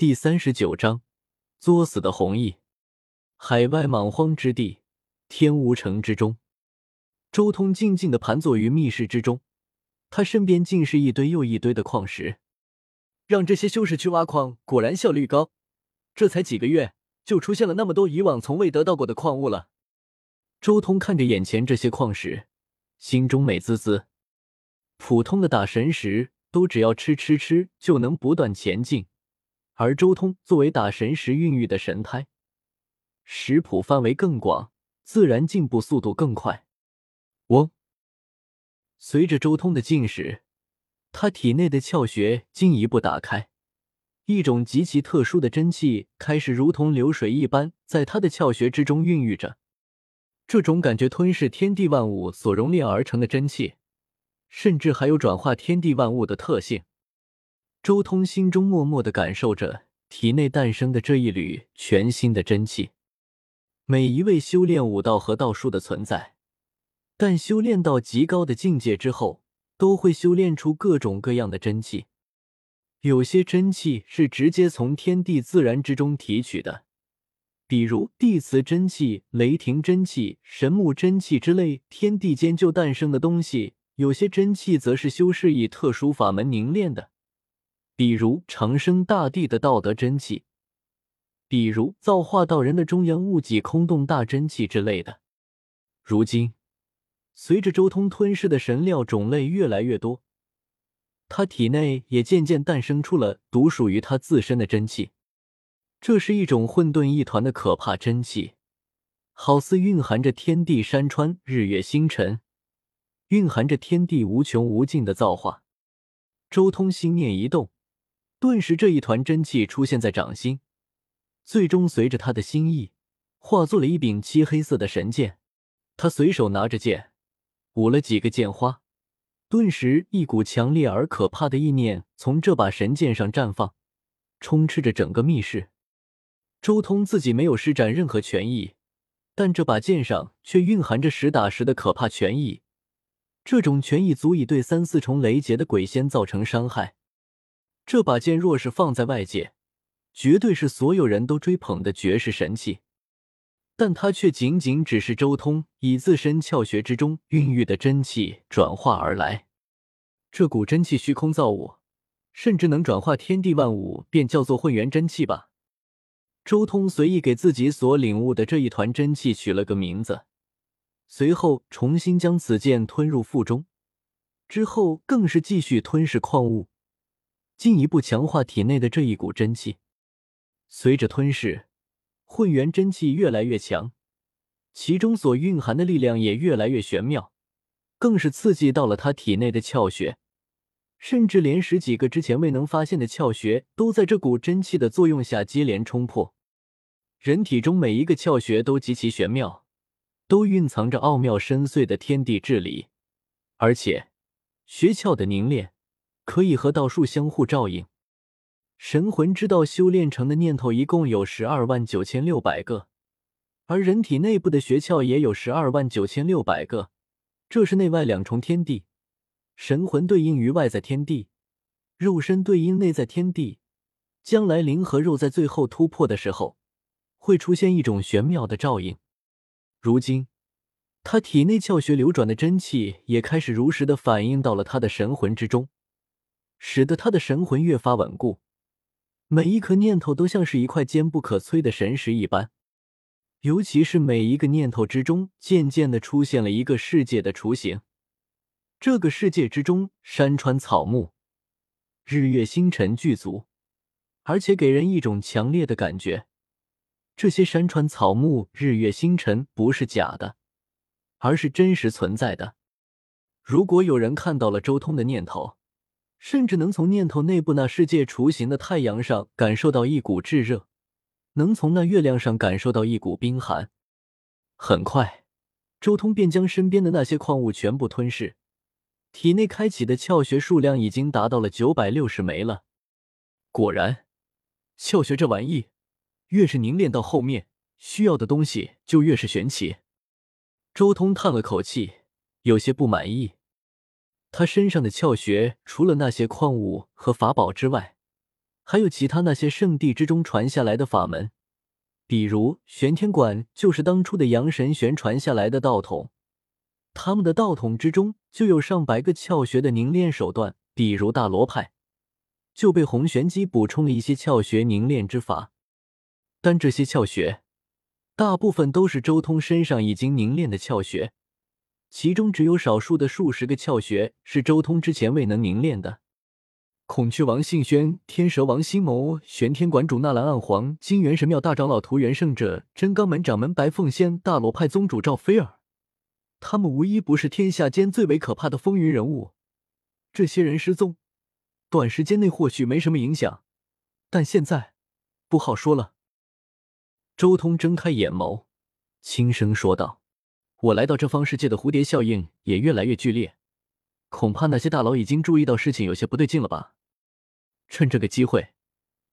第三十九章，作死的弘毅。海外莽荒之地，天无城之中，周通静静的盘坐于密室之中，他身边尽是一堆又一堆的矿石。让这些修士去挖矿，果然效率高。这才几个月，就出现了那么多以往从未得到过的矿物了。周通看着眼前这些矿石，心中美滋滋。普通的大神石都只要吃吃吃就能不断前进。而周通作为打神石孕育的神胎，食谱范围更广，自然进步速度更快。嗡！随着周通的进食，他体内的窍穴进一步打开，一种极其特殊的真气开始如同流水一般在他的窍穴之中孕育着。这种感觉吞噬天地万物所熔炼而成的真气，甚至还有转化天地万物的特性。周通心中默默的感受着体内诞生的这一缕全新的真气。每一位修炼武道和道术的存在，但修炼到极高的境界之后，都会修炼出各种各样的真气。有些真气是直接从天地自然之中提取的，比如地磁真气、雷霆真气、神木真气之类天地间就诞生的东西；有些真气则是修士以特殊法门凝练的。比如长生大帝的道德真气，比如造化道人的中央物己空洞大真气之类的。如今，随着周通吞噬的神料种类越来越多，他体内也渐渐诞生出了独属于他自身的真气。这是一种混沌一团的可怕真气，好似蕴含着天地山川、日月星辰，蕴含着天地无穷无尽的造化。周通心念一动。顿时，这一团真气出现在掌心，最终随着他的心意，化作了一柄漆黑色的神剑。他随手拿着剑，舞了几个剑花，顿时一股强烈而可怕的意念从这把神剑上绽放，充斥着整个密室。周通自己没有施展任何权益，但这把剑上却蕴含着实打实的可怕权益。这种权益足以对三四重雷劫的鬼仙造成伤害。这把剑若是放在外界，绝对是所有人都追捧的绝世神器，但它却仅仅只是周通以自身窍穴之中孕育的真气转化而来。这股真气虚空造物，甚至能转化天地万物，便叫做混元真气吧。周通随意给自己所领悟的这一团真气取了个名字，随后重新将此剑吞入腹中，之后更是继续吞噬矿物。进一步强化体内的这一股真气。随着吞噬，混元真气越来越强，其中所蕴含的力量也越来越玄妙，更是刺激到了他体内的窍穴，甚至连十几个之前未能发现的窍穴，都在这股真气的作用下接连冲破。人体中每一个窍穴都极其玄妙，都蕴藏着奥妙深邃的天地之理，而且穴窍的凝练。可以和道术相互照应。神魂之道修炼成的念头一共有十二万九千六百个，而人体内部的穴窍也有十二万九千六百个。这是内外两重天地，神魂对应于外在天地，肉身对应内在天地。将来灵和肉在最后突破的时候，会出现一种玄妙的照应。如今，他体内窍穴流转的真气也开始如实的反映到了他的神魂之中。使得他的神魂越发稳固，每一颗念头都像是一块坚不可摧的神石一般。尤其是每一个念头之中，渐渐的出现了一个世界的雏形。这个世界之中，山川草木、日月星辰具足，而且给人一种强烈的感觉：这些山川草木、日月星辰不是假的，而是真实存在的。如果有人看到了周通的念头，甚至能从念头内部那世界雏形的太阳上感受到一股炙热，能从那月亮上感受到一股冰寒。很快，周通便将身边的那些矿物全部吞噬，体内开启的窍穴数量已经达到了九百六十枚了。果然，窍穴这玩意，越是凝练到后面，需要的东西就越是玄奇。周通叹了口气，有些不满意。他身上的窍穴，除了那些矿物和法宝之外，还有其他那些圣地之中传下来的法门，比如玄天馆就是当初的阳神玄传下来的道统，他们的道统之中就有上百个窍穴的凝练手段，比如大罗派就被洪玄机补充了一些窍穴凝练之法，但这些窍穴大部分都是周通身上已经凝练的窍穴，其中只有少数的数十个窍穴是周通之前未能凝练的。孔雀王信轩、天蛇王辛谋、玄天馆主纳兰暗黄、金元神庙大长老涂元圣者、真罡门掌门白凤仙、大罗派宗主赵菲儿，他们无一不是天下间最为可怕的风云人物。这些人失踪，短时间内或许没什么影响，但现在不好说了。周通睁开眼眸，轻声说道：“我来到这方世界的蝴蝶效应也越来越剧烈，恐怕那些大佬已经注意到事情有些不对劲了吧。”趁这个机会，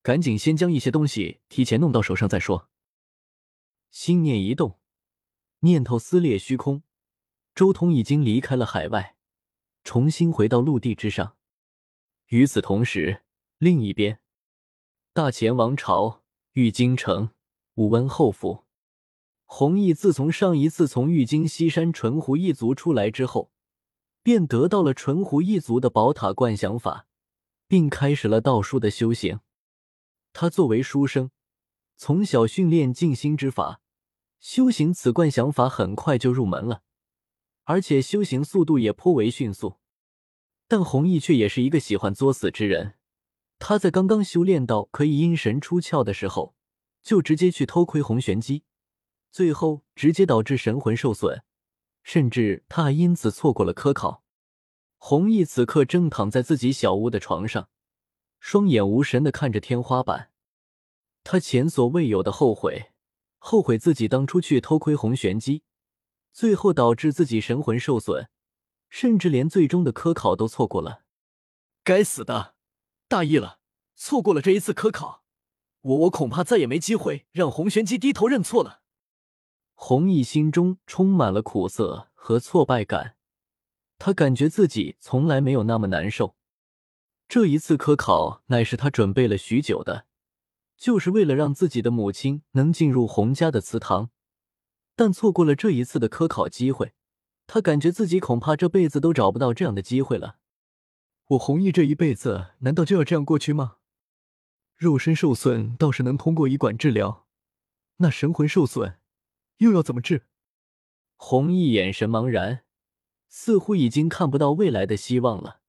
赶紧先将一些东西提前弄到手上再说。心念一动，念头撕裂虚空，周通已经离开了海外，重新回到陆地之上。与此同时，另一边，大乾王朝玉京城武温后府，弘毅自从上一次从玉京西山纯狐一族出来之后，便得到了纯狐一族的宝塔观想法。并开始了道术的修行。他作为书生，从小训练静心之法，修行此观想法很快就入门了，而且修行速度也颇为迅速。但弘毅却也是一个喜欢作死之人。他在刚刚修炼到可以阴神出窍的时候，就直接去偷窥洪玄机，最后直接导致神魂受损，甚至他还因此错过了科考。弘毅此刻正躺在自己小屋的床上，双眼无神的看着天花板。他前所未有的后悔，后悔自己当初去偷窥洪玄机，最后导致自己神魂受损，甚至连最终的科考都错过了。该死的，大意了，错过了这一次科考，我我恐怕再也没机会让洪玄机低头认错了。弘毅心中充满了苦涩和挫败感。他感觉自己从来没有那么难受。这一次科考乃是他准备了许久的，就是为了让自己的母亲能进入洪家的祠堂。但错过了这一次的科考机会，他感觉自己恐怕这辈子都找不到这样的机会了。我弘毅这一辈子难道就要这样过去吗？肉身受损倒是能通过医馆治疗，那神魂受损又要怎么治？弘毅眼神茫然。似乎已经看不到未来的希望了。